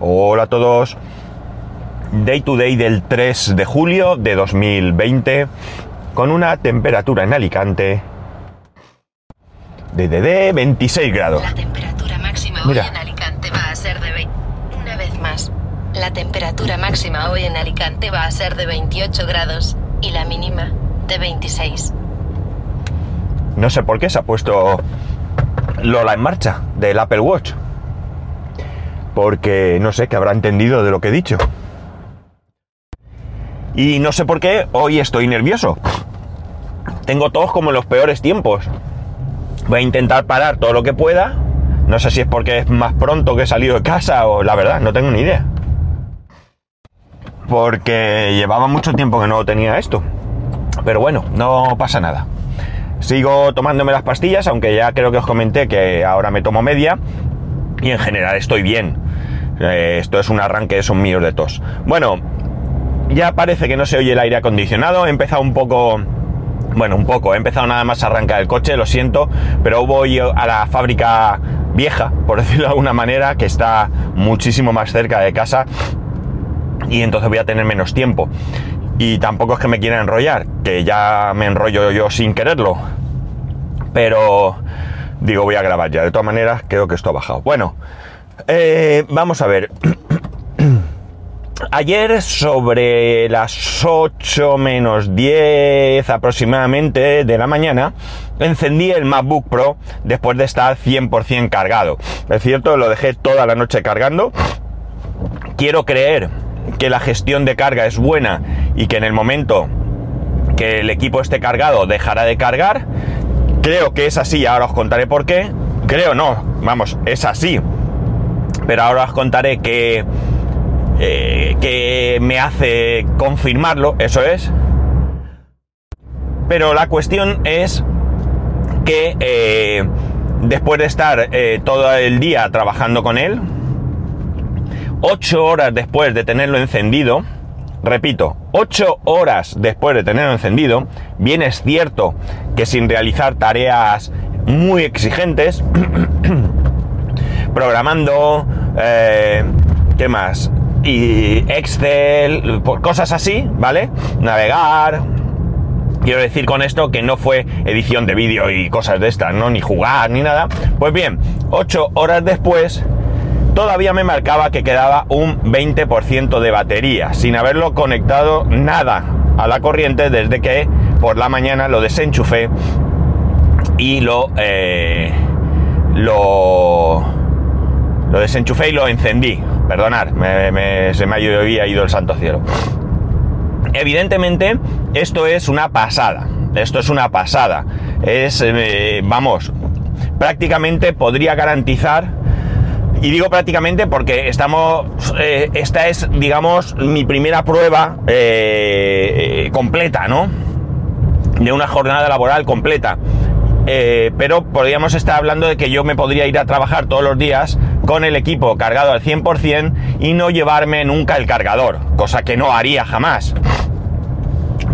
Hola a todos. Day to day del 3 de julio de 2020 con una temperatura en Alicante de, de, de 26 grados. La temperatura máxima Mira. hoy en Alicante va a ser de 20. Una vez más, la temperatura máxima hoy en Alicante va a ser de 28 grados y la mínima de 26. No sé por qué se ha puesto Lola en marcha del Apple Watch. Porque no sé qué habrá entendido de lo que he dicho. Y no sé por qué hoy estoy nervioso. Tengo todos como los peores tiempos. Voy a intentar parar todo lo que pueda. No sé si es porque es más pronto que he salido de casa o la verdad, no tengo ni idea. Porque llevaba mucho tiempo que no tenía esto. Pero bueno, no pasa nada. Sigo tomándome las pastillas, aunque ya creo que os comenté que ahora me tomo media. Y en general estoy bien. Eh, esto es un arranque, son míos de tos. Bueno, ya parece que no se oye el aire acondicionado. He empezado un poco. Bueno, un poco. He empezado nada más a arrancar el coche, lo siento. Pero voy a la fábrica vieja, por decirlo de alguna manera, que está muchísimo más cerca de casa. Y entonces voy a tener menos tiempo. Y tampoco es que me quiera enrollar, que ya me enrollo yo sin quererlo. Pero digo, voy a grabar ya. De todas maneras, creo que esto ha bajado. Bueno, eh, vamos a ver. Ayer sobre las 8 menos 10 aproximadamente de la mañana encendí el MacBook Pro después de estar 100% cargado. Es cierto, lo dejé toda la noche cargando. Quiero creer que la gestión de carga es buena y que en el momento que el equipo esté cargado dejará de cargar. Creo que es así, ahora os contaré por qué. Creo no, vamos, es así. Pero ahora os contaré que, eh, que me hace confirmarlo, eso es. Pero la cuestión es que eh, después de estar eh, todo el día trabajando con él, 8 horas después de tenerlo encendido, repito, 8 horas después de tenerlo encendido, bien es cierto que sin realizar tareas muy exigentes, programando, eh, ¿qué más? Y Excel, cosas así, ¿vale? Navegar. Quiero decir con esto que no fue edición de vídeo y cosas de estas, ¿no? Ni jugar, ni nada. Pues bien, 8 horas después, todavía me marcaba que quedaba un 20% de batería, sin haberlo conectado nada a la corriente desde que por la mañana lo desenchufé y lo, eh, lo, lo desenchufé y lo encendí. Perdonad, me- me- se me había ido el santo cielo. Evidentemente, esto es una pasada. Esto es una pasada. Es, eh, vamos, prácticamente podría garantizar y digo prácticamente porque estamos. eh, esta es, digamos, mi primera prueba eh, completa, ¿no? De una jornada laboral completa. Pero podríamos estar hablando de que yo me podría ir a trabajar todos los días con el equipo cargado al 100% y no llevarme nunca el cargador, cosa que no haría jamás.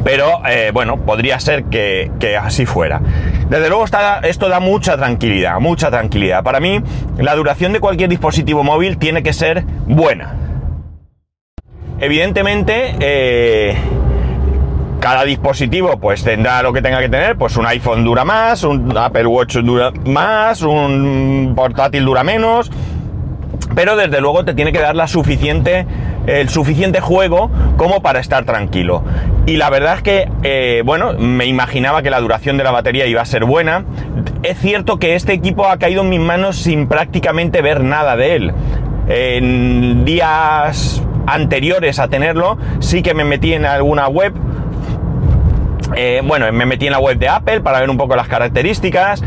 Pero eh, bueno, podría ser que, así fuera. Desde luego esto da mucha tranquilidad, mucha tranquilidad. Para mí, la duración de cualquier dispositivo móvil tiene que ser buena. Evidentemente, eh, cada dispositivo pues tendrá lo que tenga que tener, pues un iPhone dura más, un Apple Watch dura más, un portátil dura menos, pero desde luego te tiene que dar la suficiente, el suficiente juego como para estar tranquilo. Y la verdad es que, eh, bueno, me imaginaba que la duración de la batería iba a ser buena. Es cierto que este equipo ha caído en mis manos sin prácticamente ver nada de él. En días anteriores a tenerlo, sí que me metí en alguna web eh, bueno, me metí en la web de Apple para ver un poco las características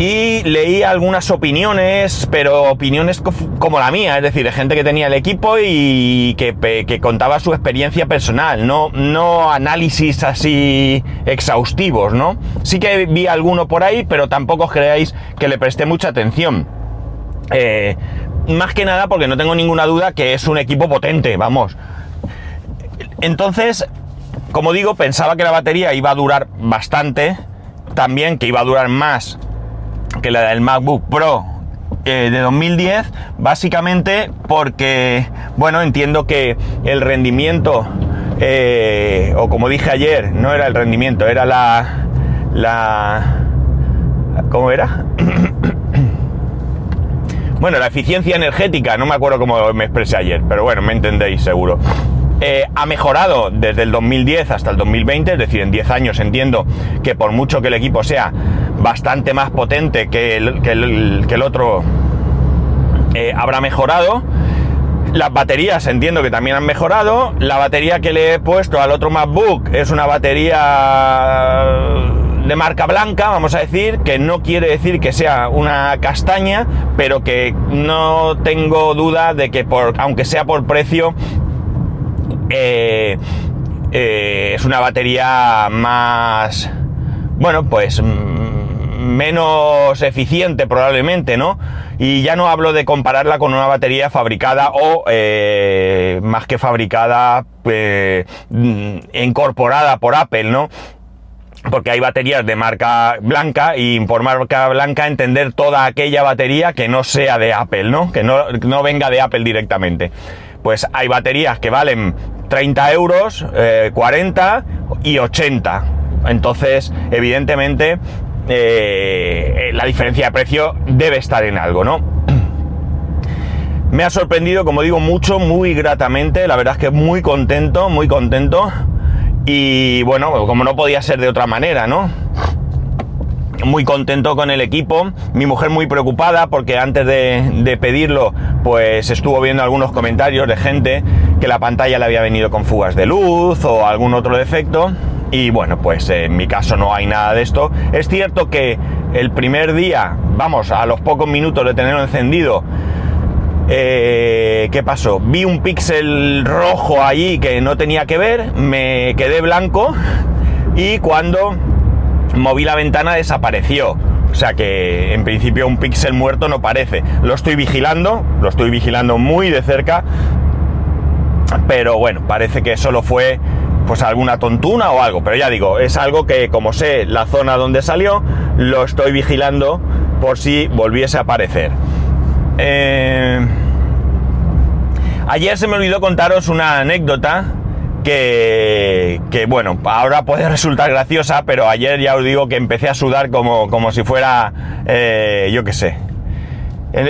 y leí algunas opiniones, pero opiniones co- como la mía, es decir, de gente que tenía el equipo y que contaba su experiencia personal, no, no análisis así exhaustivos, ¿no? Sí que vi alguno por ahí, pero tampoco os creáis que le presté mucha atención. Eh, más que nada porque no tengo ninguna duda que es un equipo potente, vamos. Entonces, como digo, pensaba que la batería iba a durar bastante, también que iba a durar más que la del MacBook Pro eh, de 2010, básicamente porque, bueno, entiendo que el rendimiento, eh, o como dije ayer, no era el rendimiento, era la... la ¿Cómo era? bueno, la eficiencia energética, no me acuerdo cómo me expresé ayer, pero bueno, me entendéis seguro. Eh, ha mejorado desde el 2010 hasta el 2020, es decir, en 10 años entiendo que por mucho que el equipo sea bastante más potente que el, que el, otro, eh, habrá mejorado. Las baterías entiendo que también han mejorado. La batería que le he puesto al otro MacBook es una batería de marca blanca, vamos a decir, que no quiere decir que sea una castaña, pero que no tengo duda de que por, aunque sea por precio, eh, eh, es una batería más, bueno, pues mm, menos eficiente probablemente, ¿no? Y ya no hablo de compararla con una batería fabricada o eh, más que fabricada, mm, incorporada por Apple, ¿no? porque hay baterías de marca blanca y por marca blanca entender toda aquella batería que no sea de Apple, ¿no? Que no, no venga de Apple directamente. Pues hay baterías que valen 30 euros, 40 eh, y 80. Entonces, evidentemente, eh, la diferencia de precio debe estar en algo, ¿no? Me ha sorprendido, como digo, mucho, muy gratamente. La verdad es que muy contento, muy contento. Y bueno, como no podía ser de otra manera, ¿no? muy contento con el equipo, mi mujer muy preocupada porque antes de, pedirlo pues estuvo viendo algunos comentarios de gente que la pantalla le había venido con fugas de luz o algún otro defecto y bueno pues en mi caso no hay nada de esto. Es cierto que el primer día, vamos, a los pocos minutos de tenerlo encendido, eh, ¿qué pasó? Vi un píxel rojo allí que no tenía que ver, me quedé blanco y cuando moví la ventana, desapareció. O sea que en principio un píxel muerto no parece. Lo estoy vigilando, lo estoy vigilando muy de cerca. Pero bueno, parece que solo fue pues alguna tontuna o algo. Pero ya digo, es algo que como sé la zona donde salió, lo estoy vigilando por si volviese a aparecer. Eh, ayer se me olvidó contaros una anécdota que, bueno, ahora puede resultar graciosa, pero ayer ya os digo que empecé a sudar como, como si fuera, eh, yo qué sé,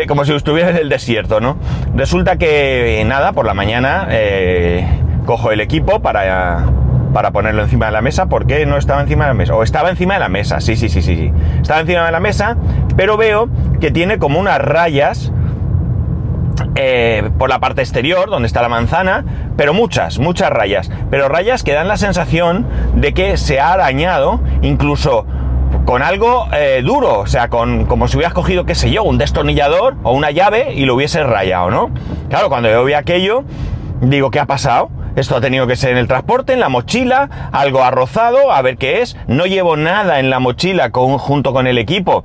como si estuviera en el desierto, ¿no? Resulta que, nada, por la mañana eh, cojo el equipo para, para ponerlo encima de la mesa, porque no estaba encima de la mesa, o estaba encima de la mesa, sí, sí, sí, sí, sí, estaba encima de la mesa, pero veo que tiene como unas rayas eh, por la parte exterior, donde está la manzana, pero muchas, muchas rayas. Pero rayas que dan la sensación de que se ha arañado incluso con algo eh, duro, o sea, con, como si hubieras cogido, qué sé yo, un destornillador o una llave y lo hubiese rayado, ¿no? Claro, cuando yo vi aquello, digo, ¿qué ha pasado? Esto ha tenido que ser en el transporte, en la mochila, algo ha rozado, a ver qué es. No llevo nada en la mochila junto con el equipo.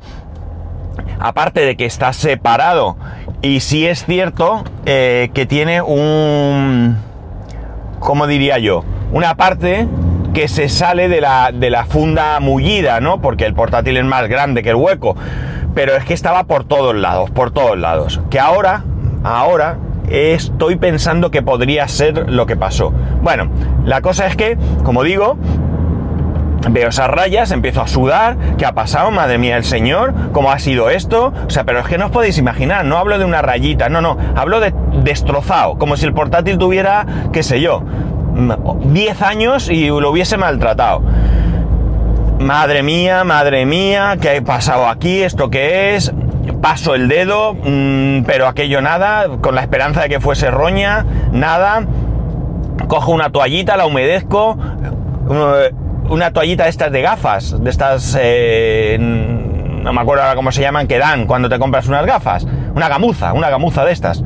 Aparte de que está separado y sí es cierto eh, que tiene un, ¿cómo diría yo? Una parte que se sale de la, de la funda mullida, ¿no? Porque el portátil es más grande que el hueco. Pero es que estaba por todos lados, por todos lados. Que ahora, ahora, estoy pensando que podría ser lo que pasó. Bueno, la cosa es que, como digo, Veo esas rayas, empiezo a sudar. ¿Qué ha pasado? Madre mía, el señor, ¿cómo ha sido esto? O sea, pero es que no os podéis imaginar, no hablo de una rayita, no, no, hablo de destrozado, como si el portátil tuviera, qué sé yo, 10 años y lo hubiese maltratado. Madre mía, madre mía, ¿qué ha pasado aquí? ¿Esto qué es? Paso el dedo, mm, pero aquello nada, con la esperanza de que fuese roña, nada. Cojo una toallita, la humedezco una toallita de estas de gafas, de estas, eh, no me acuerdo ahora cómo se llaman, que dan cuando te compras unas gafas, una gamuza, una gamuza de estas,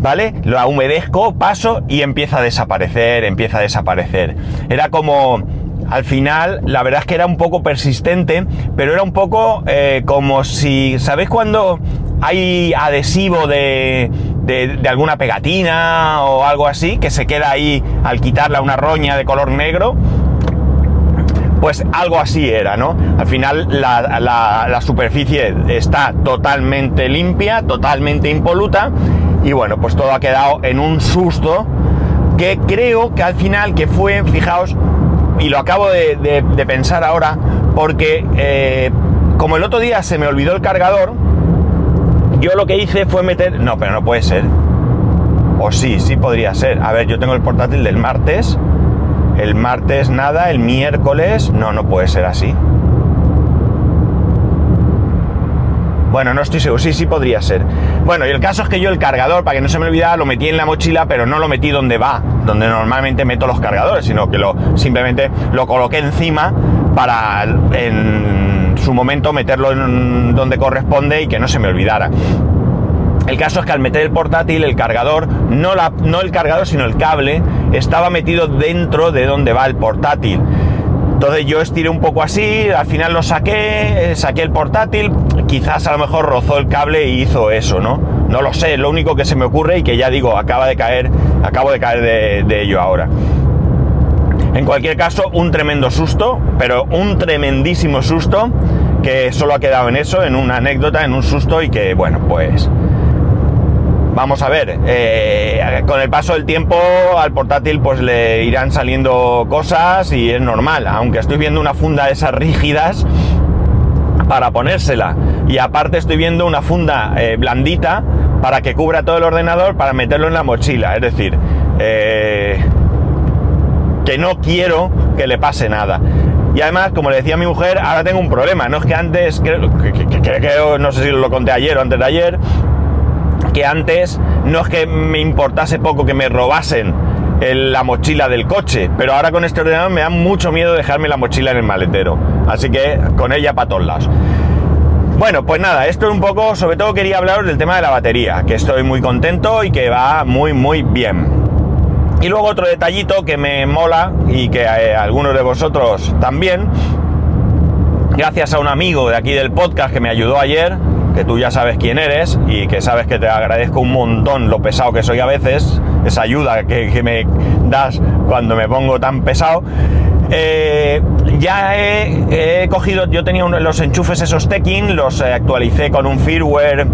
¿vale? Lo humedezco, paso y empieza a desaparecer, empieza a desaparecer. Era como, al final, la verdad es que era un poco persistente, pero era un poco eh, como si, ¿sabéis cuando hay adhesivo de, de, alguna pegatina o algo así que se queda ahí al quitarla una roña de color negro? Pues algo así era, ¿no? Al final la, la superficie está totalmente limpia, totalmente impoluta y bueno, pues todo ha quedado en un susto que creo que al final que fue, fijaos, y lo acabo de, pensar ahora, porque eh, como el otro día se me olvidó el cargador, yo lo que hice fue meter... No, pero no puede ser. O sí, sí podría ser. A ver, yo tengo el portátil del martes. El martes nada, el miércoles... No, no puede ser así. Bueno, no estoy seguro, sí, sí podría ser. Bueno, y el caso es que yo el cargador, para que no se me olvidara, lo metí en la mochila, pero no lo metí donde va, donde normalmente meto los cargadores, sino que lo simplemente lo coloqué encima para en su momento meterlo en donde corresponde y que no se me olvidara. El caso es que al meter el portátil, el cargador, no, la, no el cargador, sino el cable, estaba metido dentro de donde va el portátil. Entonces yo estiré un poco así, al final lo saqué, saqué el portátil, quizás a lo mejor rozó el cable y hizo eso, ¿no? No lo sé, lo único que se me ocurre y que ya digo, acaba de caer, acabo de caer de, de ello ahora. En cualquier caso, un tremendo susto, pero un tremendísimo susto que solo ha quedado en eso, en una anécdota, en un susto y que, bueno, pues Vamos a ver, eh, con el paso del tiempo al portátil pues le irán saliendo cosas y es normal, aunque estoy viendo una funda de esas rígidas para ponérsela y aparte estoy viendo una funda eh, blandita para que cubra todo el ordenador para meterlo en la mochila, es decir, eh, que no quiero que le pase nada. Y además, como le decía a mi mujer, ahora tengo un problema. No es que antes, creo, que, no sé si lo conté ayer o antes de ayer, que antes no es que me importase poco que me robasen la mochila del coche, pero ahora con este ordenador me da mucho miedo dejarme la mochila en el maletero. Así que con ella para todos lados. Bueno, pues nada, esto es un poco, sobre todo quería hablaros del tema de la batería, que estoy muy contento y que va muy muy bien. Y luego otro detallito que me mola y que eh, algunos de vosotros también, gracias a un amigo de aquí del podcast que me ayudó ayer, que tú ya sabes quién eres y que sabes que te agradezco un montón lo pesado que soy a veces, esa ayuda que, me das cuando me pongo tan pesado. Eh, ya he, cogido, yo tenía los enchufes esos Tekin, los eh, actualicé con un firmware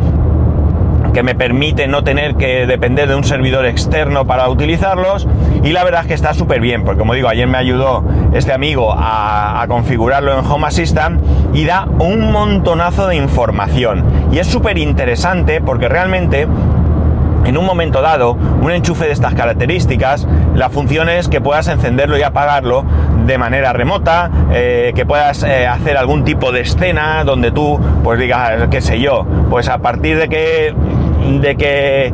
que me permite no tener que depender de un servidor externo para utilizarlos y la verdad es que está súper bien porque como digo ayer me ayudó este amigo a, configurarlo en Home Assistant y da un montonazo de información. Y es súper interesante porque realmente en un momento dado, un enchufe de estas características, la función es que puedas encenderlo y apagarlo de manera remota, eh, que puedas eh, hacer algún tipo de escena donde tú, pues digas, qué sé yo, pues a partir de que de que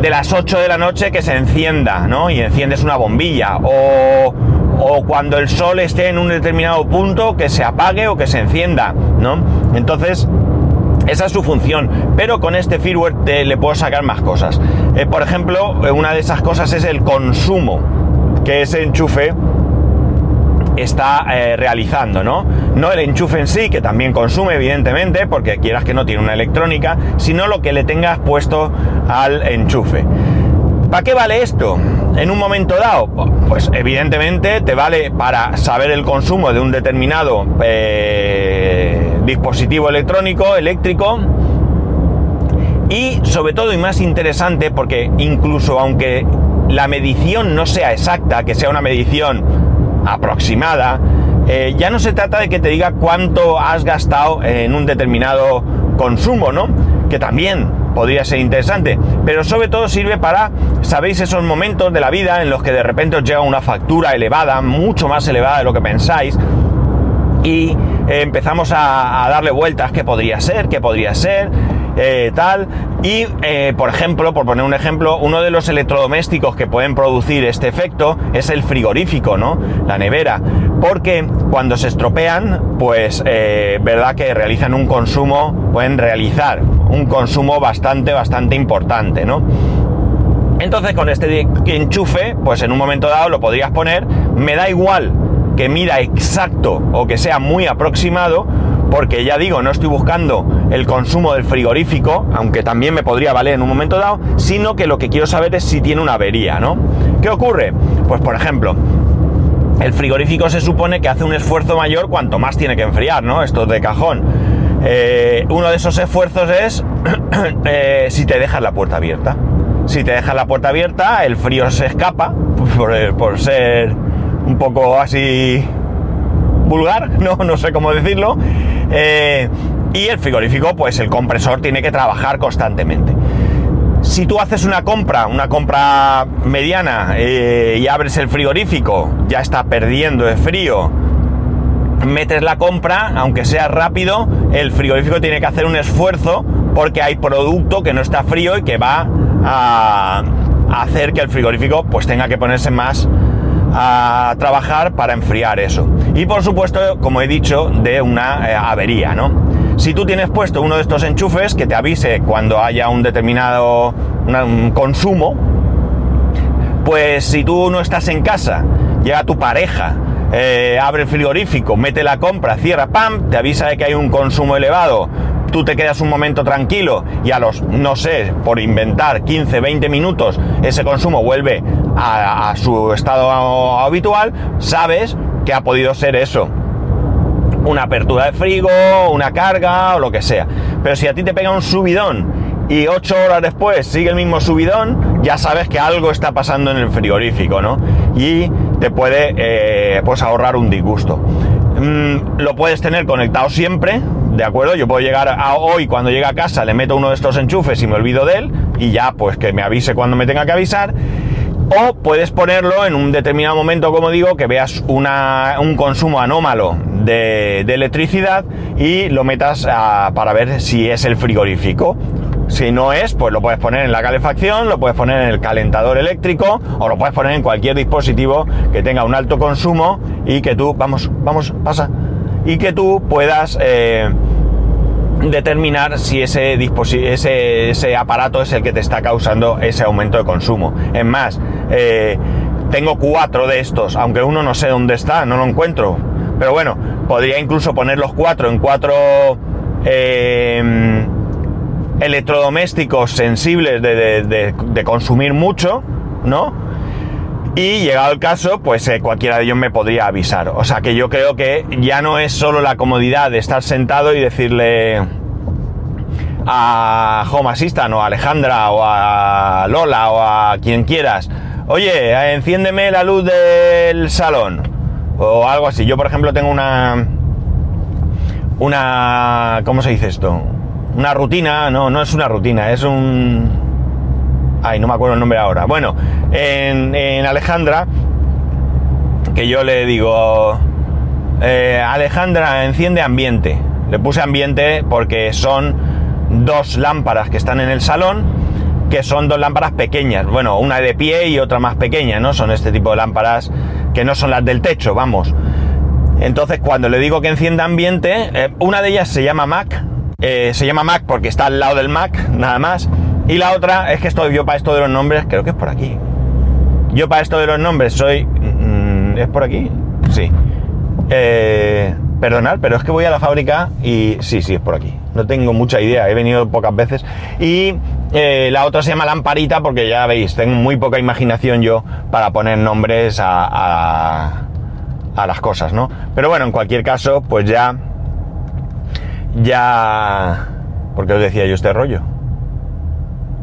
de las 8 de la noche que se encienda, ¿no? Y enciendes una bombilla. O, cuando el sol esté en un determinado punto, que se apague o que se encienda, ¿no? Entonces, esa es su función. Pero con este firmware te, le puedo sacar más cosas. Eh, por ejemplo, una de esas cosas es el consumo que ese enchufe está eh, realizando, ¿no? No el enchufe en sí, que también consume, evidentemente, porque quieras que no tiene una electrónica, sino lo que le tengas puesto al enchufe. ¿Para qué vale esto? En un momento dado, pues evidentemente te vale para saber el consumo de un determinado eh, dispositivo electrónico, eléctrico, y sobre todo y más interesante porque incluso aunque la medición no sea exacta, que sea una medición aproximada, eh, ya no se trata de que te diga cuánto has gastado en un determinado consumo, ¿no? Que también podría ser interesante, pero sobre todo sirve para, sabéis, esos momentos de la vida en los que de repente os llega una factura elevada, mucho más elevada de lo que pensáis, y eh, empezamos a, a, darle vueltas, ¿qué podría ser? ¿Qué podría ser? Eh, tal. Y, eh, por ejemplo, por poner un ejemplo, uno de los electrodomésticos que pueden producir este efecto es el frigorífico, ¿no? La nevera. Porque cuando se estropean, pues, eh, verdad que realizan un consumo, pueden realizar un consumo bastante, bastante importante, ¿no? Entonces con este enchufe, pues en un momento dado lo podrías poner, me da igual que mida exacto o que sea muy aproximado, porque ya digo, no estoy buscando el consumo del frigorífico, aunque también me podría valer en un momento dado, sino que lo que quiero saber es si tiene una avería, ¿no? ¿Qué ocurre? Pues por ejemplo, el frigorífico se supone que hace un esfuerzo mayor cuanto más tiene que enfriar, ¿no? Esto es de cajón. Eh, uno de esos esfuerzos es eh, si te dejas la puerta abierta. Si te dejas la puerta abierta, el frío se escapa, por, por ser un poco así vulgar, no, no sé cómo decirlo. Eh, y el frigorífico, pues el compresor tiene que trabajar constantemente. Si tú haces una compra, una compra mediana eh, y abres el frigorífico, ya está perdiendo de frío, metes la compra, aunque sea rápido, el frigorífico tiene que hacer un esfuerzo porque hay producto que no está frío y que va a, hacer que el frigorífico pues tenga que ponerse más a trabajar para enfriar eso. Y por supuesto, como he dicho, de una eh, avería, ¿no? Si tú tienes puesto uno de estos enchufes que te avise cuando haya un determinado consumo, pues si tú no estás en casa, llega tu pareja, eh, abre el frigorífico, mete la compra, cierra, pam, te avisa de que hay un consumo elevado, tú te quedas un momento tranquilo y a los, no sé, por inventar 15, 20 minutos, ese consumo vuelve a, su estado habitual, sabes que ha podido ser eso. Una apertura de frigo, una carga o lo que sea. Pero si a ti te pega un subidón y 8 horas después sigue el mismo subidón, ya sabes que algo está pasando en el frigorífico, ¿no? Y te puede eh, pues ahorrar un disgusto. Mm, lo puedes tener conectado siempre, ¿de acuerdo? Yo puedo llegar a hoy, cuando llegue a casa, le meto uno de estos enchufes y me olvido de él, y ya pues que me avise cuando me tenga que avisar. O puedes ponerlo en un determinado momento, como digo, que veas un consumo anómalo de, electricidad y lo metas para ver si es el frigorífico. Si no es, pues lo puedes poner en la calefacción, lo puedes poner en el calentador eléctrico o lo puedes poner en cualquier dispositivo que tenga un alto consumo y que tú, vamos, vamos, pasa, y que tú puedas eh, determinar si ese, ese, ese, aparato es el que te está causando ese aumento de consumo. Es más, eh, tengo cuatro de estos, aunque uno no sé dónde está, no lo encuentro. Pero bueno, podría incluso poner los cuatro en cuatro eh, electrodomésticos sensibles de consumir mucho, ¿no? Y llegado el caso, pues eh, cualquiera de ellos me podría avisar. O sea que yo creo que ya no es solo la comodidad de estar sentado y decirle a Home Assistant o a Alejandra o a Lola o a quien quieras, oye, enciéndeme la luz del salón o algo así. Yo, por ejemplo, tengo una... Una... ¿Cómo se dice esto? Una rutina, no, no es una rutina, es un Ay, no me acuerdo el nombre ahora. Bueno, en, Alejandra, que yo le digo, eh, Alejandra, enciende ambiente. Le puse ambiente porque son dos lámparas que están en el salón, que son dos lámparas pequeñas. Bueno, una de pie y otra más pequeña, ¿no? Son este tipo de lámparas que no son las del techo, vamos. Entonces, cuando le digo que encienda ambiente, eh, una de ellas se llama Mac. Eh, se llama Mac porque está al lado del Mac, nada más. Y la otra es que estoy yo para esto de los nombres, creo que es por aquí. Yo para esto de los nombres soy... Mm, ¿Es por aquí? Sí. Eh, perdonad, pero es que voy a la fábrica y sí, sí, es por aquí. No tengo mucha idea, he venido pocas veces. Y eh, la otra se llama lamparita porque ya veis, tengo muy poca imaginación yo para poner nombres a, a, a las cosas, ¿no? Pero bueno, en cualquier caso, pues ya... Ya... ¿Por qué os decía yo este rollo?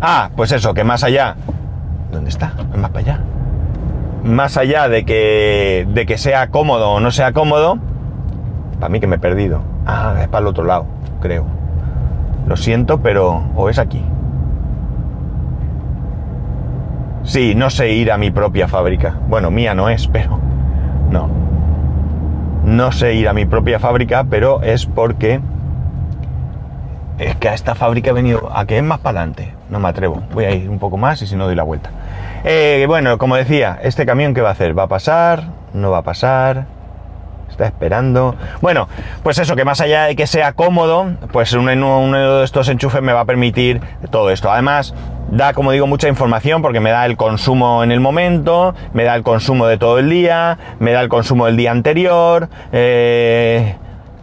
Ah, pues eso, que más allá. ¿Dónde está? Más para allá. Más allá de que, de que sea cómodo o no sea cómodo, para mí que me he perdido. Ah, es para el otro lado, creo. Lo siento, pero. ¿O es aquí? Sí, no sé ir a mi propia fábrica. Bueno, mía no es, pero. No. No sé ir a mi propia fábrica, pero es porque. Es que a esta fábrica he venido. ¿A que es más para adelante? no me atrevo. Voy a ir un poco más y si no doy la vuelta. Eh, bueno, como decía, este camión ¿qué va a hacer? ¿Va a pasar? ¿No va a pasar? Está esperando. Bueno, pues eso, que más allá de que sea cómodo, pues uno, de estos enchufes me va a permitir todo esto. Además, da, como digo, mucha información porque me da el consumo en el momento, me da el consumo de todo el día, me da el consumo del día anterior. Eh,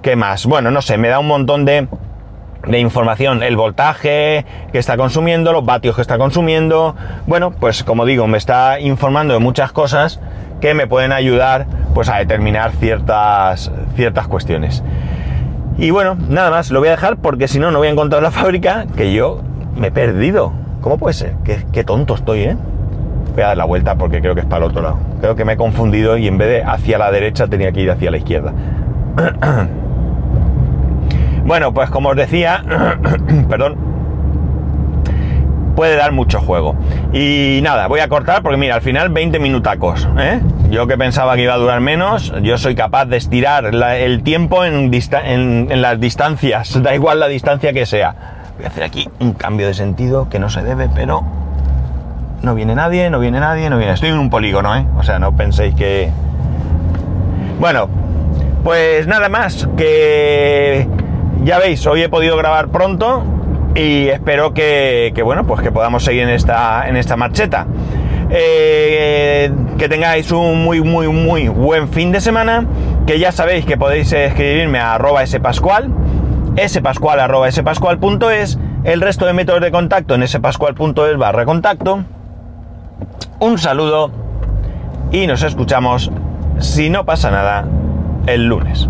¿Qué más? Bueno, no sé, me da un montón de de información, el voltaje que está consumiendo, los vatios que está consumiendo. Bueno, pues como digo, me está informando de muchas cosas que me pueden ayudar pues a determinar ciertas, ciertas cuestiones. Y bueno, nada más, lo voy a dejar porque si no, no voy a encontrar la fábrica que yo me he perdido. ¿Cómo puede ser? Qué, qué tonto estoy, ¿eh? Voy a dar la vuelta porque creo que es para el otro lado. Creo que me he confundido y en vez de hacia la derecha tenía que ir hacia la izquierda. bueno, pues como os decía, perdón, puede dar mucho juego. Y nada, voy a cortar porque mira, al final 20 minutacos. ¿eh? Yo que pensaba que iba a durar menos, yo soy capaz de estirar el tiempo en, en, las distancias, da igual la distancia que sea. Voy a hacer aquí un cambio de sentido que no se debe, pero no viene nadie, no viene nadie, no viene. Estoy en un polígono, ¿eh? O sea, no penséis que... Bueno, pues nada más, que ya veis, hoy he podido grabar pronto, y espero que, bueno, pues que podamos seguir en esta, en esta marcheta. Eh, que tengáis un muy, muy, muy buen fin de semana. Que ya sabéis que podéis escribirme a arroba spascual, spascual arroba el resto de métodos de contacto en spascual.es barra contacto. Un saludo y nos escuchamos, si no pasa nada, el lunes.